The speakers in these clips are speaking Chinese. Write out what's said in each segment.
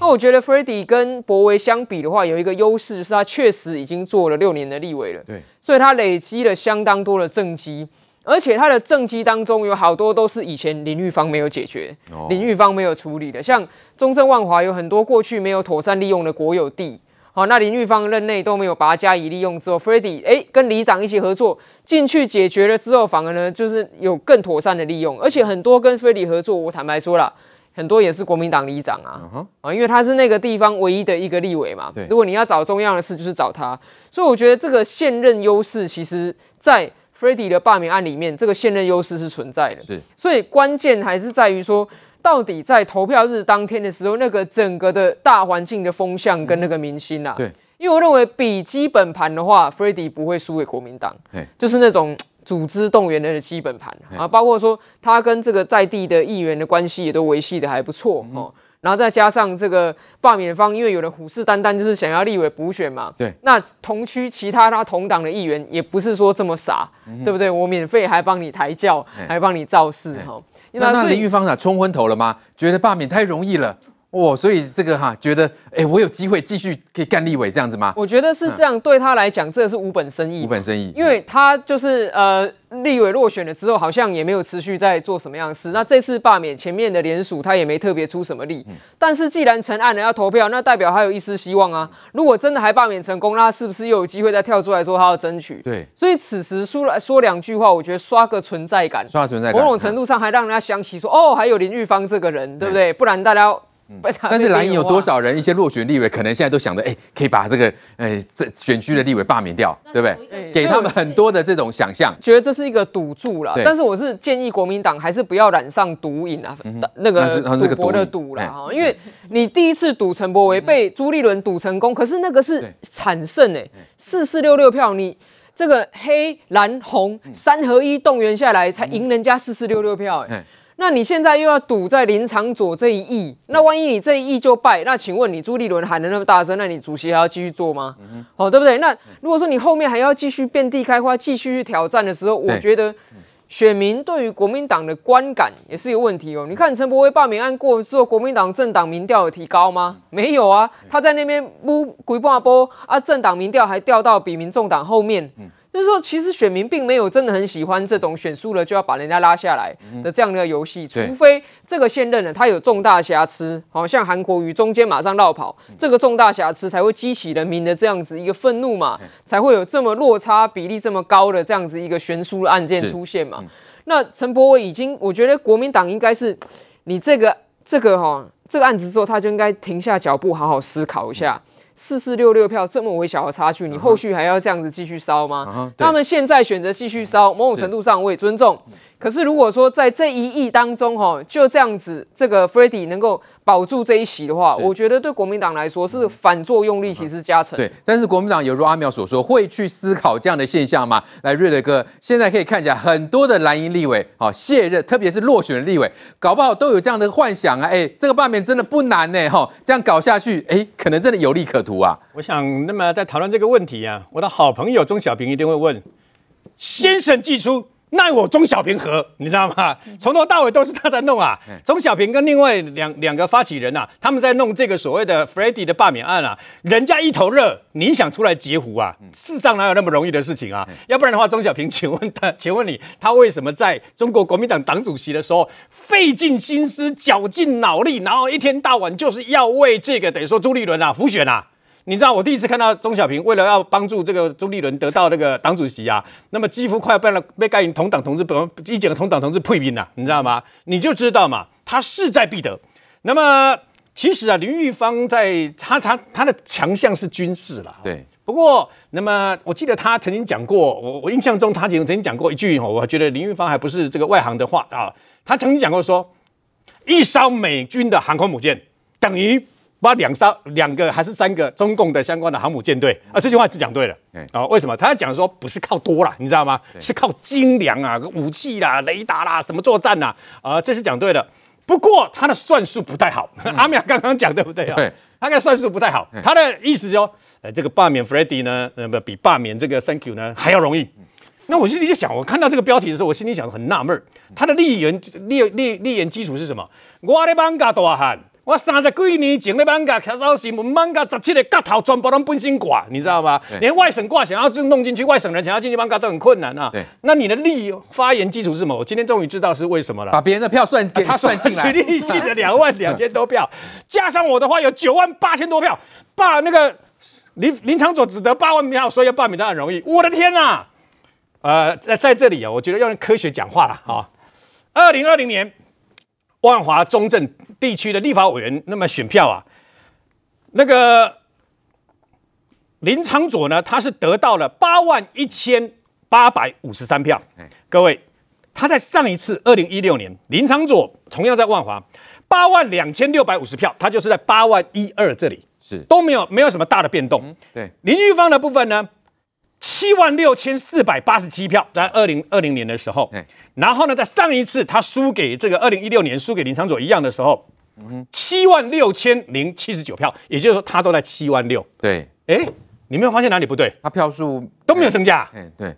那我觉得 Freddy 跟博维相比的话，有一个优势就是他确实已经做了六年的立委了，对，所以他累积了相当多的政绩，而且他的政绩当中有好多都是以前林玉芳没有解决，哦、林玉芳没有处理的，像中正万华有很多过去没有妥善利用的国有地。好，那林玉芳任内都没有把它加以利用之后，Freddy 哎跟里长一起合作进去解决了之后，反而呢就是有更妥善的利用，而且很多跟 Freddy 合作，我坦白说了，很多也是国民党里长啊，啊、uh-huh.，因为他是那个地方唯一的一个立委嘛。对，如果你要找中央的事，就是找他。所以我觉得这个现任优势，其实在 Freddy 的罢免案里面，这个现任优势是存在的。是，所以关键还是在于说。到底在投票日当天的时候，那个整个的大环境的风向跟那个明星啊，对，因为我认为比基本盘的话，Freddy 不会输给国民党，就是那种组织动员的基本盘啊，包括说他跟这个在地的议员的关系也都维系的还不错哦。然后再加上这个罢免方，因为有人虎视眈眈，就是想要立委补选嘛。对。那同区其他他同党的议员也不是说这么傻，嗯、对不对？我免费还帮你抬轿，还帮你造势哈。那那林玉芳啊，冲昏头了吗？觉得罢免太容易了。哦，所以这个哈，觉得哎，我有机会继续可以干立委这样子吗？我觉得是这样，对他来讲，这是无本生意。无本生意，因为他就是呃，立委落选了之后，好像也没有持续在做什么样的事。那这次罢免前面的联署，他也没特别出什么力。但是既然成案了要投票，那代表还有一丝希望啊。如果真的还罢免成功，那他是不是又有机会再跳出来说他要争取？对。所以此时说来说两句话，我觉得刷个存在感，刷存在感，某种程度上还让人家想起说，哦，还有林玉芳这个人，对不对？不然大家。嗯、但是蓝营有多少人？一些落选立委可能现在都想着，哎、欸，可以把这个，哎，这选区的立委罢免掉，对不对？对，给他们很多的这种想象，觉得这是一个赌注了。但是我是建议国民党还是不要染上赌瘾啊，嗯、那个赌博的赌了哈。因为你第一次赌陈柏惟被朱立伦赌成功，可是那个是惨胜哎，四四六六票，你这个黑蓝红三合一动员下来才赢人家四四六六票哎。那你现在又要赌在林长佐这一役，那万一你这一役就败，那请问你朱立伦喊的那么大声，那你主席还要继续做吗？嗯、哦，对不对？那如果说你后面还要继续遍地开花，继续去挑战的时候，我觉得选民对于国民党的观感也是有问题哦。你看陈柏威罢免案过之后，国民党政党民调有提高吗？没有啊，他在那边不鬼半波啊，政党民调还掉到比民众党后面。嗯就是说，其实选民并没有真的很喜欢这种选输了就要把人家拉下来的这样的游戏，除非这个现任呢他有重大瑕疵，好像韩国瑜中间马上绕跑，这个重大瑕疵才会激起人民的这样子一个愤怒嘛，才会有这么落差比例这么高的这样子一个悬殊的案件出现嘛。那陈柏伟已经，我觉得国民党应该是你这个这个哈这个案子之后，他就应该停下脚步，好好思考一下。四四六六票这么微小的差距，你后续还要这样子继续烧吗？他们现在选择继续烧，某种程度上我也尊重。可是如果说在这一役当中，哈，就这样子，这个 Freddy 能够保住这一席的话，我觉得对国民党来说是反作用力其实加成。对，但是国民党有如阿苗所说，会去思考这样的现象吗？来，瑞德哥，现在可以看起来很多的蓝营立委，好卸任，特别是落选的立委，搞不好都有这样的幻想啊。哎，这个罢免真的不难呢，哈，这样搞下去，哎，可能真的有利可图啊。我想，那么在讨论这个问题啊，我的好朋友钟小平一定会问，先生寄出。奈我钟小平何？你知道吗？从头到尾都是他在弄啊。钟小平跟另外两两个发起人呐、啊，他们在弄这个所谓的 Freddy 的罢免案啊。人家一头热，你想出来截胡啊？世上哪有那么容易的事情啊？要不然的话，钟小平，请问他，请问你，他为什么在中国国民党党主席的时候费尽心思、绞尽脑力，然后一天到晚就是要为这个等于说朱立伦啊辅选啊？你知道我第一次看到钟小平为了要帮助这个朱立伦得到那个党主席啊，那么几乎快要被了被盖同党同志本一整个同党同志配兵了，你知道吗？你就知道嘛，他势在必得。那么其实啊，林玉芳在他他他的强项是军事了，对。不过，那么我记得他曾经讲过，我我印象中他曾经曾经讲过一句，我觉得林玉芳还不是这个外行的话啊，他曾经讲过说，一艘美军的航空母舰等于。把两艘、两个还是三个中共的相关的航母舰队啊，这句话是讲对了。啊，为什么？他讲说不是靠多啦，你知道吗？是靠精良啊，武器啦、雷达啦，什么作战呐？啊，这是讲对了。不过他的算术不太好。阿米亚刚刚讲对不对啊？对，他的算术不太好。他的意思说，呃，这个罢免 Freddy 呢，那么比罢免这个 Thank you 呢还要容易。那我心里就想，我看到这个标题的时候，我心里想很纳闷儿，他的立言立立立言基础是什么？我的艋舺大汉。我三十几年前的艋舺开早新闻，艋舺十七个角头全部都本身挂，你知道吗？连外省挂想要就弄进去，外省人想要进去艋舺都很困难啊。对，那你的立发言基础是什么？我今天终于知道是为什么了。把别人的票算给他算进来，徐立信的 两万两千多票，加上我的话有九万八千多票，罢那个林林长佐只得八万票，所以要罢免他很容易。我的天哪！呃，在在这里啊，我觉得要用科学讲话了啊。二零二零年。万华中正地区的立法委员，那么选票啊，那个林昌佐呢，他是得到了八万一千八百五十三票。各位，他在上一次二零一六年，林昌佐同样在万华八万两千六百五十票，他就是在八万一二这里是都没有没有什么大的变动。嗯、对林玉芳的部分呢，七万六千四百八十七票，在二零二零年的时候。然后呢，在上一次他输给这个二零一六年输给林昶佐一样的时候，七万六千零七十九票，也就是说他都在七万六。对，哎，你没有发现哪里不对？他票数都没有增加。哎，对。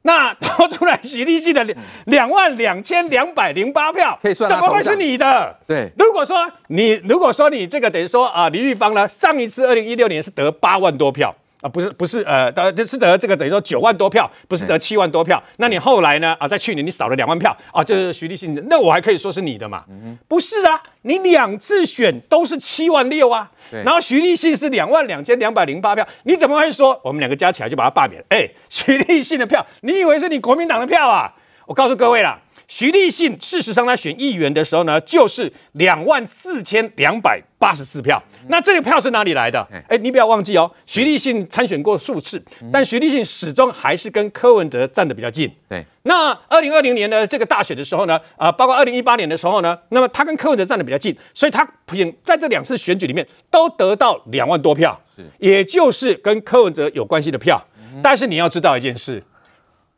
那投出来许立信的两两万两千两百零八票，可以算怎么会是你的？对。如果说你如果说你这个等于说啊，李玉芳呢，上一次二零一六年是得八万多票。啊，不是不是，呃，得就是得这个等于说九万多票，不是得七万多票。那你后来呢？啊，在去年你少了两万票，啊，这是徐立信，那我还可以说是你的嘛？不是啊，你两次选都是七万六啊，然后徐立信是两万两千两百零八票，你怎么会说我们两个加起来就把他罢免？哎，徐立信的票，你以为是你国民党的票啊？我告诉各位啦。徐立信，事实上他选议员的时候呢，就是两万四千两百八十四票。那这个票是哪里来的？哎，你不要忘记哦，徐立信参选过数次，但徐立信始终还是跟柯文哲站得比较近。对。那二零二零年的这个大选的时候呢，啊，包括二零一八年的时候呢，那么他跟柯文哲站得比较近，所以他凭在这两次选举里面都得到两万多票，是，也就是跟柯文哲有关系的票。但是你要知道一件事，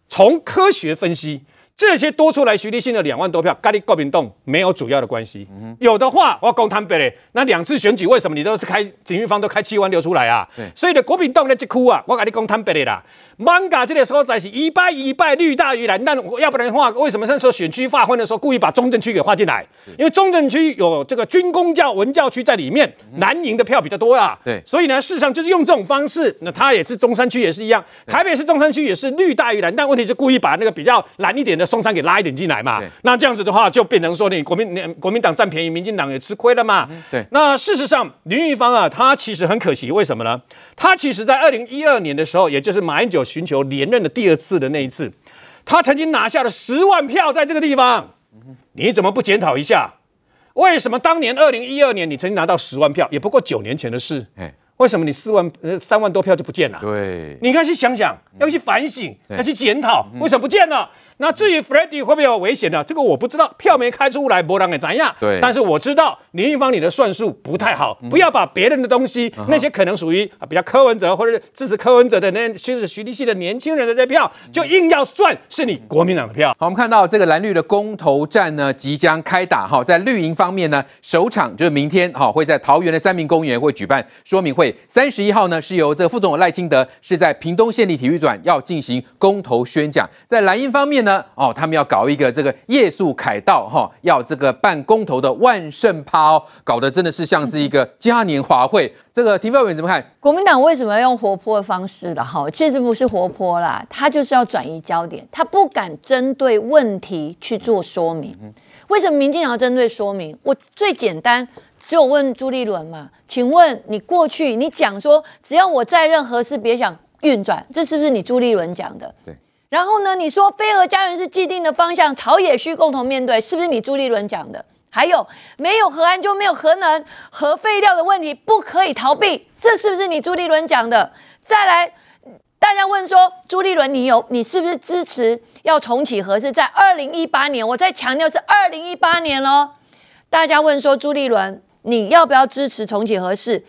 从科学分析。这些多出来，徐立信的两万多票，跟你国民党没有主要的关系。嗯、有的话，我讲坦白嘞，那两次选举为什么你都是开林玉芳都开七万六出来啊？对所以呢国民党的这哭啊，我跟你讲坦白的啦。艋舺这个时候在是一败一败，绿大于蓝。但要不然的话，为什么那时候选区划分的时候故意把中正区给划进来？因为中正区有这个军工教文教区在里面，蓝营的票比较多啊。对，所以呢，事实上就是用这种方式。那他也是中山区也是一样，台北市中山区也是绿大于蓝，但问题是故意把那个比较蓝一点的松山给拉一点进来嘛。那这样子的话，就变成说你国民你国民党占便宜，民进党也吃亏了嘛。嗯、对。那事实上，林玉芳啊，他其实很可惜，为什么呢？他其实在二零一二年的时候，也就是马英九。寻求连任的第二次的那一次，他曾经拿下了十万票，在这个地方，你怎么不检讨一下？为什么当年二零一二年你曾经拿到十万票，也不过九年前的事？为什么你四万呃三万多票就不见了？对，你应该去想想，要去反省，要去检讨，为什么不见了？那至于 Freddy 会不会有危险呢？这个我不知道，票没开出来，没人会怎样？对，但是我知道林玉芳你的算术不太好，不要把别人的东西，那些可能属于比较柯文哲或者是支持柯文哲的那些徐立系的年轻人的这票，就硬要算是你国民党的票。好，我们看到这个蓝绿的公投战呢即将开打哈，在绿营方面呢，首场就是明天哈会在桃园的三民公园会举办说明会，三十一号呢是由这个副总统赖清德是在屏东县立体育馆要进行公投宣讲，在莱茵方面呢。哦，他们要搞一个这个夜宿凯道哈，要这个办公投的万圣趴哦，搞得真的是像是一个嘉年华会。这个提报员怎么看？国民党为什么要用活泼的方式了哈？其实不是活泼啦，他就是要转移焦点，他不敢针对问题去做说明。为什么民进党要针对说明？我最简单，只有问朱立伦嘛，请问你过去你讲说，只要我在任何事别想运转，这是不是你朱立伦讲的？对。然后呢？你说飞蛾家园是既定的方向，朝野需共同面对，是不是你朱立伦讲的？还有，没有核安就没有核能，核废料的问题不可以逃避，这是不是你朱立伦讲的？再来，大家问说，朱立伦，你有你是不是支持要重启核四？在二零一八年，我再强调是二零一八年喽。大家问说，朱立伦，你要不要支持重启核四？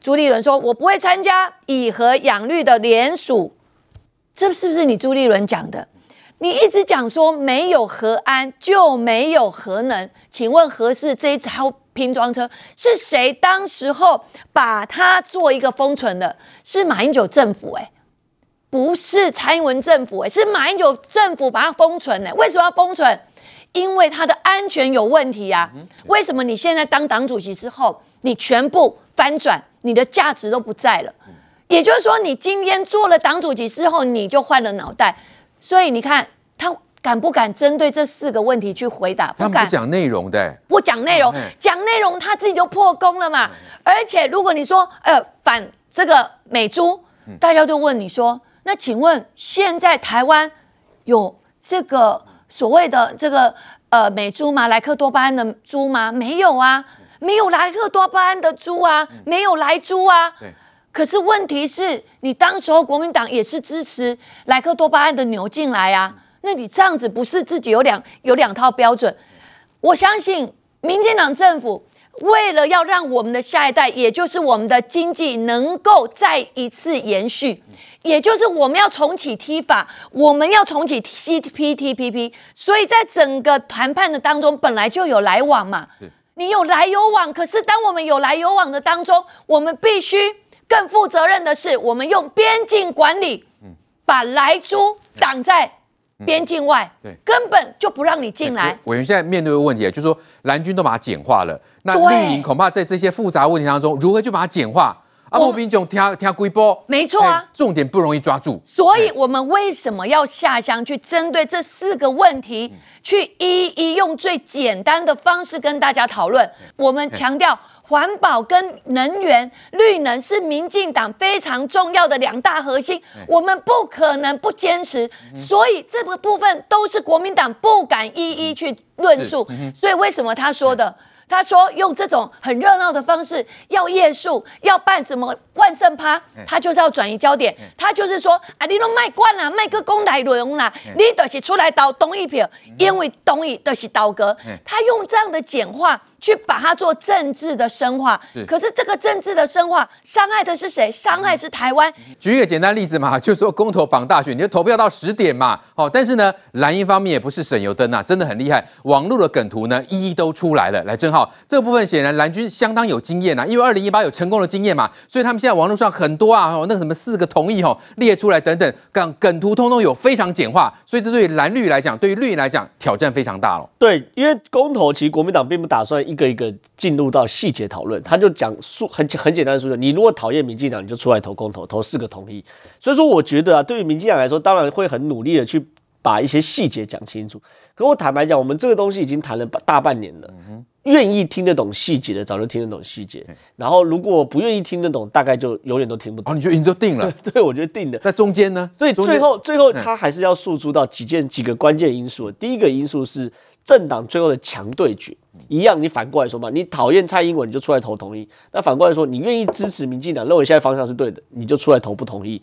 朱立伦说，我不会参加以核养绿的联署。这是不是你朱立伦讲的？你一直讲说没有核安就没有核能，请问核四这一套拼装车是谁当时候把它做一个封存的？是马英九政府哎，不是蔡英文政府哎，是马英九政府把它封存的。为什么要封存？因为它的安全有问题呀、啊。为什么你现在当党主席之后，你全部翻转，你的价值都不在了？也就是说，你今天做了党主席之后，你就换了脑袋。所以你看他敢不敢针对这四个问题去回答？不敢。不讲内容的，不讲内容，讲内容他自己就破功了嘛。而且如果你说呃反这个美猪，大家就问你说，那请问现在台湾有这个所谓的这个呃美猪吗？莱克多巴胺的猪吗？没有啊，没有莱克多巴胺的猪啊，没有莱猪啊。可是问题是你当时候国民党也是支持莱克多巴胺的牛进来啊，那你这样子不是自己有两有两套标准？我相信民进党政府为了要让我们的下一代，也就是我们的经济能够再一次延续，也就是我们要重启 TIFA，我们要重启 CPTPP，所以在整个谈判的当中本来就有来往嘛，你有来有往，可是当我们有来有往的当中，我们必须。更负责任的是，我们用边境管理，把来猪挡在边境外，根本就不让你进来。委员现在面对的问题就是说，蓝军都把它简化了，那绿营恐怕在这些复杂问题当中，如何就把它简化？阿莫兵种听听规波，没错啊，重点不容易抓住。所以我们为什么要下乡去针对这四个问题，去一一用最简单的方式跟大家讨论？我们强调。环保跟能源、绿能是民进党非常重要的两大核心，我们不可能不坚持，所以这个部分都是国民党不敢一一去论述。所以为什么他说的？他说用这种很热闹的方式，要夜宿，要办什么万圣趴，他就是要转移焦点。他就是说啊，你都卖惯了，卖个公台轮啦，你都是出来倒东一票，因为东一都是倒戈。他用这样的简化去把它做政治的深化。可是这个政治的深化伤害的是谁？伤害是台湾。举一个简单例子嘛，就是说公投绑大选，你就投票到十点嘛。好，但是呢，蓝营方面也不是省油灯呐，真的很厉害。网络的梗图呢，一一都出来了。来，正好。这个部分显然蓝军相当有经验啊，因为二零一八有成功的经验嘛，所以他们现在网络上很多啊，那个什么四个同意吼列出来等等，梗梗图通通有非常简化，所以这对于蓝绿来讲，对于绿营来讲挑战非常大了。对，因为公投其实国民党并不打算一个一个进入到细节讨论，他就讲数很很简单的数据，你如果讨厌民进党，你就出来投公投，投四个同意。所以说，我觉得啊，对于民进党来说，当然会很努力的去把一些细节讲清楚。可我坦白讲，我们这个东西已经谈了大半年了。嗯愿意听得懂细节的，早就听得懂细节。然后如果不愿意听得懂，大概就永远都听不懂。哦，你就已经都定了？对，我觉得定的。那中间呢？所以最后最后他还是要诉诸到几件几个关键因素。第一个因素是政党最后的强对决，一样。你反过来说嘛，你讨厌蔡英文，你就出来投同意；那反过来说，你愿意支持民进党，认为现在方向是对的，你就出来投不同意。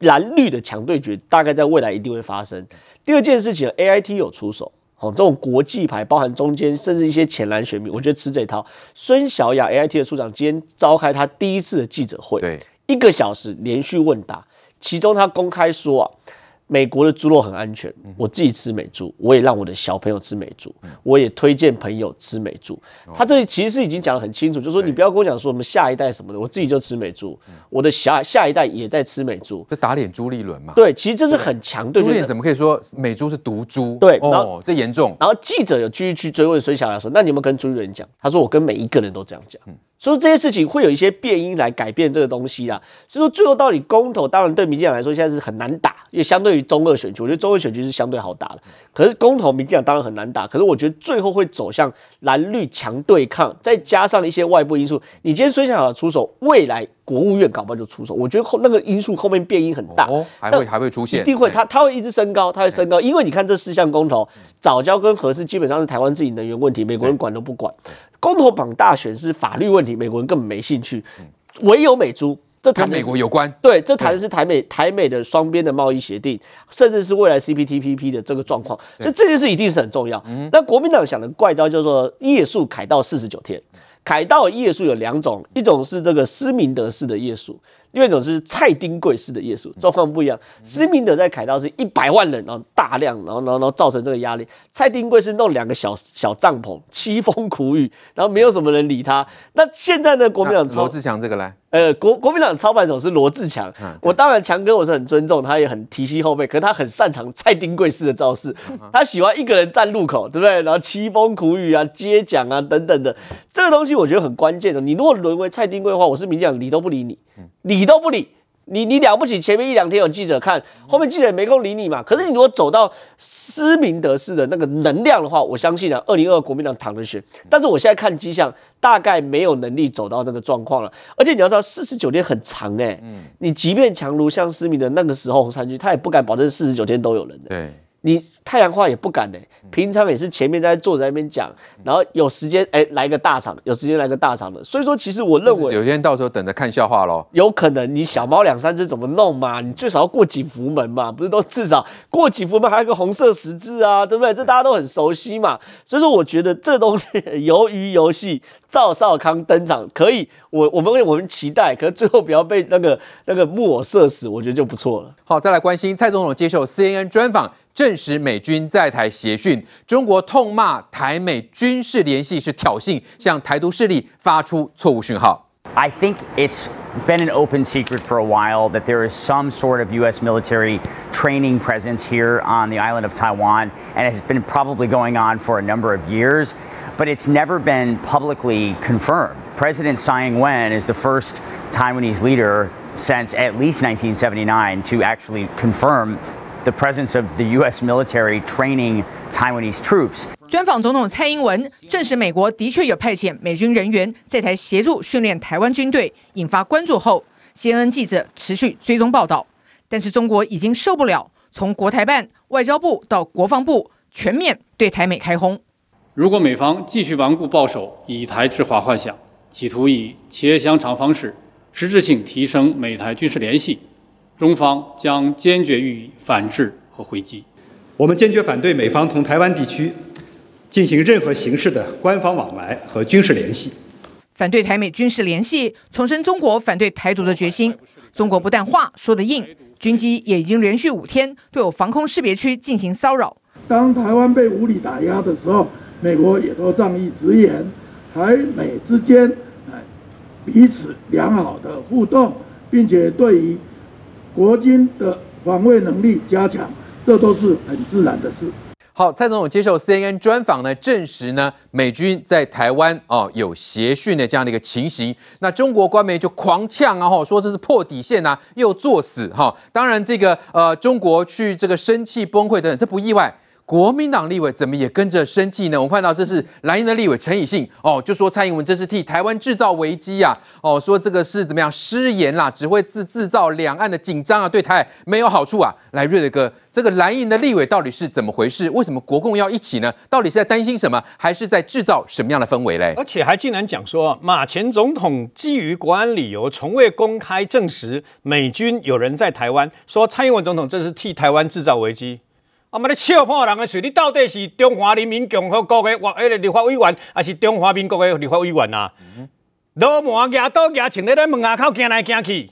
蓝绿的强对决，大概在未来一定会发生。第二件事情，AIT 有出手。哦，这种国际牌，包含中间甚至一些浅蓝选民，我觉得吃这套。孙小雅 AIT 的处长今天召开他第一次的记者会，对，一个小时连续问答，其中他公开说啊。美国的猪肉很安全，我自己吃美猪，我也让我的小朋友吃美猪，我也推荐朋友吃美猪。他这里其实是已经讲得很清楚，就是说你不要跟我讲说我们下一代什么的，我自己就吃美猪，我的下下一代也在吃美猪，这打脸朱立伦嘛？对，其实这是很强对。朱立伦怎么可以说美猪是毒猪？对，哦，这严重。然后记者有继续去追问孙小雅说：“那你有没有跟朱立伦讲？”他说：“我跟每一个人都这样讲。”所以这些事情会有一些变因来改变这个东西啦。所以说最后到底公投，当然对民进党来说现在是很难打，因为相对于中二选区，我觉得中二选区是相对好打的。可是公投民进党当然很难打，可是我觉得最后会走向蓝绿强对抗，再加上一些外部因素。你今天孙小雅出手，未来国务院搞不好就出手。我觉得后那个因素后面变因很大，哦，还会还会出现，一定会，它它会一直升高，它会升高，因为你看这四项公投，早教跟核四基本上是台湾自己能源问题，美国人管都不管。公投榜大选是法律问题，美国人根本没兴趣。唯有美猪，这谈美国有关。对，这谈的是台美台美的双边的贸易协定，甚至是未来 CPTPP 的这个状况。所以这件事一定是很重要。那国民党想的怪招叫做夜宿凯道四十九天。凯道夜宿有两种，一种是这个施明德式的夜宿，另外一种是蔡丁贵式的夜宿，状况不一样。施明德在凯道是一百万人，然后大量，然后然后然后造成这个压力。蔡丁贵是弄两个小小帐篷，凄风苦雨，然后没有什么人理他。那现在呢？国民党罗智强这个来，呃，国国民党操盘手是罗志强。我当然强哥我是很尊重，他也很提携后辈，可是他很擅长蔡丁贵式的造势，他喜欢一个人站路口，对不对？然后凄风苦雨啊，接讲啊等等的，这个东西我觉得很关键的。你如果沦为蔡丁贵的话，我是明讲理都不理你。理都不理你，你了不起？前面一两天有记者看，后面记者也没空理你嘛。可是你如果走到施明德式的那个能量的话，我相信啊，二零二二国民党躺着选。但是我现在看迹象，大概没有能力走到那个状况了。而且你要知道，四十九天很长哎、欸，嗯，你即便强如像施明德那个时候红衫军，他也不敢保证四十九天都有人的。对。你太阳花也不敢呢、欸，平常也是前面在坐在那边讲，然后有时间哎、欸、来个大场，有时间来个大场的，所以说其实我认为有一天到时候等着看笑话喽。有可能你小猫两三只怎么弄嘛？你最少要过几福门嘛？不是都至少过几福门还有个红色十字啊，对不对？这大家都很熟悉嘛。所以说我觉得这东西鱿鱼游戏赵少康登场可以，我我们我们期待，可是最后不要被那个那个木偶射死，我觉得就不错了。好，再来关心蔡总统接受 CNN 专访。证实美军在台协训，中国痛骂台美军事联系是挑衅，向台独势力发出错误讯号。I think it's been an open secret for a while that there is some sort of U.S. military training presence here on the island of Taiwan, and it's been probably going on for a number of years, but it's never been publicly confirmed. President Tsai Ing-wen is the first Taiwanese leader since at least 1979 to actually confirm. The presence of the U.S. military training Taiwanese troops。专访总统蔡英文，证实美国的确有派遣美军人员在台协助训练台湾军队，引发关注后，CNN 记者持续追踪报道。但是中国已经受不了，从国台办、外交部到国防部，全面对台美开轰。如果美方继续顽固抱守，以台制华幻想，企图以切香肠方式，实质性提升美台军事联系。中方将坚决予以反制和回击。我们坚决反对美方同台湾地区进行任何形式的官方往来和军事联系。反对台美军事联系，重申中国反对台独的决心。中国不但话说得硬，军机也已经连续五天对我防空识别区进行骚扰。当台湾被无理打压的时候，美国也都仗义直言，台美之间彼此良好的互动，并且对于。国军的防卫能力加强，这都是很自然的事。好，蔡总统接受 CNN 专访呢，证实呢美军在台湾哦有协训的这样的一个情形。那中国官媒就狂呛啊，吼说这是破底线啊，又作死哈。当然这个呃中国去这个生气崩溃等等，这不意外。国民党立委怎么也跟着生气呢？我们看到这是蓝营的立委陈以信哦，就说蔡英文这是替台湾制造危机呀，哦，说这个是怎么样失言啦，只会制制造两岸的紧张啊，对台没有好处啊。来，瑞德哥，这个蓝营的立委到底是怎么回事？为什么国共要一起呢？到底是在担心什么，还是在制造什么样的氛围嘞？而且还竟然讲说，马前总统基于国安理由，从未公开证实美军有人在台湾，说蔡英文总统这是替台湾制造危机。啊！妈，你笑破人的嘴，你到底是中华人民共和国的或迄个立法委员，还是中华民国的立法委员啊？罗马牙刀牙，请在在门牙口行来行去，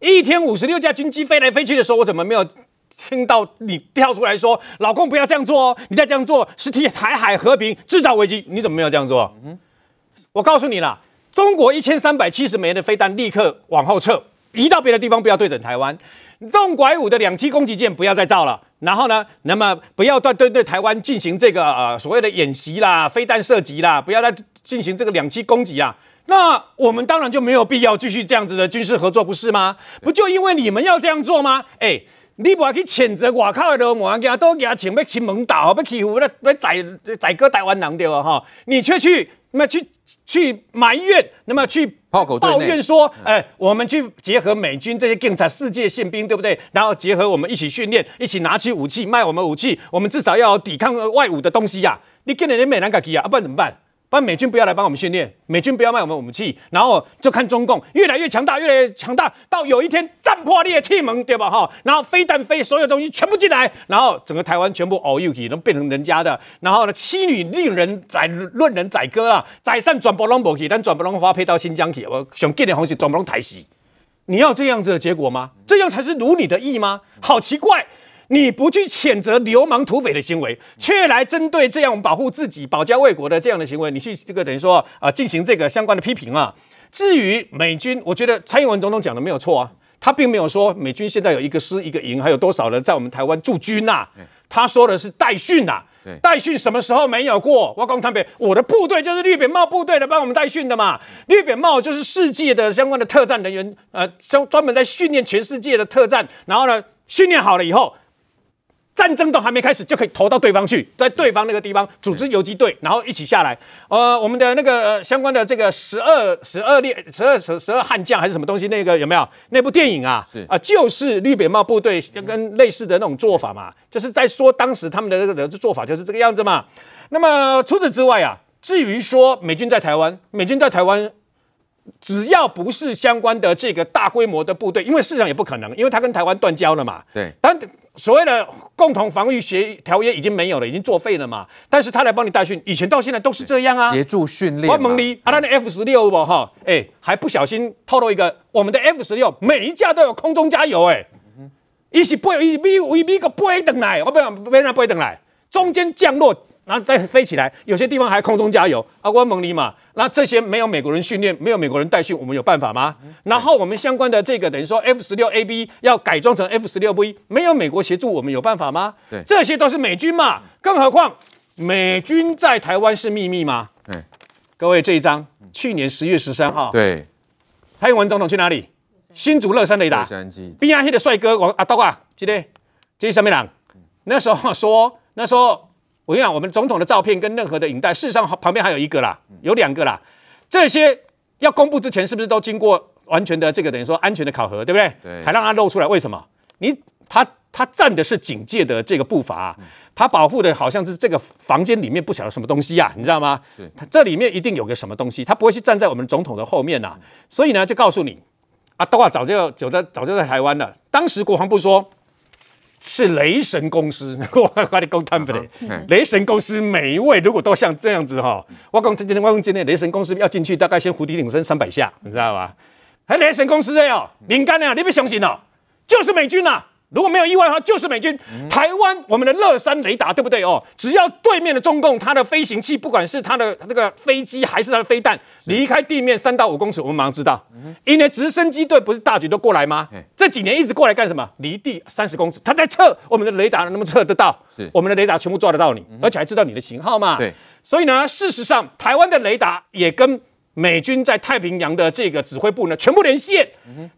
一天五十六架军机飞来飞去的时候，我怎么没有听到你跳出来说，老公不要这样做哦？你再这样做是替台海和平制造危机，你怎么没有这样做？我告诉你啦，中国一千三百七十枚的飞弹立刻往后撤，移到别的地方，不要对准台湾。动拐五的两栖攻击舰不要再造了，然后呢，那么不要再对对台湾进行这个呃所谓的演习啦、飞弹射击啦，不要再进行这个两栖攻击啊。那我们当然就没有必要继续这样子的军事合作，不是吗？不就因为你们要这样做吗？哎，你不要去谴责外口的罗马家都给他请被亲蒙导，被欺负，被宰宰割台湾人对吧？哈，你却去那么去去埋怨，那么去。抱怨说：“哎，我们去结合美军这些警察、世界宪兵，对不对？然后结合我们一起训练，一起拿起武器卖我们武器，我们至少要有抵抗外侮的东西呀、啊！你跟人家美人家己啊，不然怎么办？”不然美军不要来帮我们训练，美军不要卖我们武器，然后就看中共越来越强大，越来越强大，到有一天战破裂铁门，对吧？哈，然后飞弹飞，所有东西全部进来，然后整个台湾全部哦又起，能变成人家的，然后呢，妻女令人宰，论人宰割啊，宰善转不拢不去，但转不拢花配到新疆去，我想见的方式转不拢台西。你要这样子的结果吗？这样才是如你的意吗？好奇怪，你不去谴责流氓土匪的行为，却来针对这样保护自己、保家卫国的这样的行为，你去这个等于说啊进行这个相关的批评啊。至于美军，我觉得蔡英文总统讲的没有错啊，他并没有说美军现在有一个师一个营，还有多少人在我们台湾驻军呐、啊？他说的是代训呐。代训什么时候没有过？我讲台北，我的部队就是绿扁帽部队的，帮我们代训的嘛。绿扁帽就是世界的相关的特战人员，呃，专专门在训练全世界的特战，然后呢，训练好了以后。战争都还没开始，就可以投到对方去，在对方那个地方组织游击队，然后一起下来。呃，我们的那个、呃、相关的这个十二十二列十二十十二悍将还是什么东西？那个有没有那部电影啊？是啊、呃，就是绿扁帽部队跟类似的那种做法嘛，就是在说当时他们的这个做法就是这个样子嘛。那么除此之外啊，至于说美军在台湾，美军在台湾。只要不是相关的这个大规模的部队，因为事实上也不可能，因为他跟台湾断交了嘛。对。但所谓的共同防御协条约已经没有了，已经作废了嘛。但是他来帮你代训，以前到现在都是这样啊。协助训练。我蒙你，啊，那 F 十六不哈？哎，还不小心透露一个，我们的 F 十六每一架都有空中加油，哎，一起不一米一米个不会等来，我不要不要不会等来，中间降落。然后再飞起来，有些地方还空中加油啊，关蒙尼嘛。那这些没有美国人训练，没有美国人带训，我们有办法吗？嗯、然后我们相关的这个等于说 F 十六 A B 要改装成 F 十六 V，没有美国协助，我们有办法吗？对，这些都是美军嘛。更何况美军在台湾是秘密吗？对，各位这一张，去年十月十三号，对，蔡英文总统去哪里？新竹乐山雷达，乐山基地边上那个帅哥，我阿东啊，记得这是什么人？那时候说，那时候。我跟你讲，我们总统的照片跟任何的影带，事实上旁边还有一个啦，有两个啦。这些要公布之前，是不是都经过完全的这个等于说安全的考核，对不对？对。还让他露出来，为什么？你他他站的是警戒的这个步伐，啊，他保护的好像是这个房间里面不晓得什么东西啊，你知道吗？是。他这里面一定有个什么东西，他不会去站在我们总统的后面呐，啊。所以呢，就告诉你，啊，都啊早就早在早就在台湾了。当时国防部说。是雷神公司，我跟你讲坦白的，雷神公司每一位如果都像这样子哈，我讲今天我讲今天雷神公司要进去，大概先釜底挺身三百下，你知道吧？还雷神公司的哟，敏感的，你不相信哦，就是美军呐、啊。如果没有意外的话，就是美军。台湾我们的乐山雷达，对不对哦？只要对面的中共，它的飞行器，不管是它的那个飞机还是它的飞弹，离开地面三到五公尺，我们马上知道。因为直升机队不是大举都过来吗？这几年一直过来干什么？离地三十公尺，他在测我们的雷达能不能测得到？是，我们的雷达全部抓得到你，而且还知道你的型号嘛？对。所以呢，事实上，台湾的雷达也跟。美军在太平洋的这个指挥部呢，全部连线。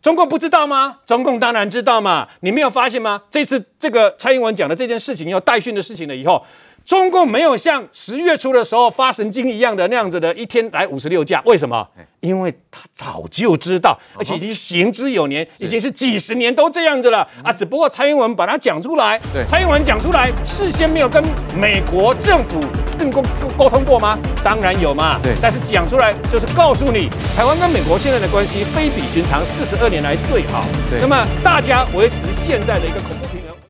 中共不知道吗？中共当然知道嘛。你没有发现吗？这次这个蔡英文讲的这件事情，要代训的事情了以后。中共没有像十月初的时候发神经一样的那样子的，一天来五十六架，为什么？因为他早就知道，而且已经行之有年，已经是几十年都这样子了啊！只不过蔡英文把它讲出来，蔡英文讲出来，事先没有跟美国政府沟沟沟通过吗？当然有嘛。对，但是讲出来就是告诉你，台湾跟美国现在的关系非比寻常，四十二年来最好。对，那么大家维持现在的一个恐怖。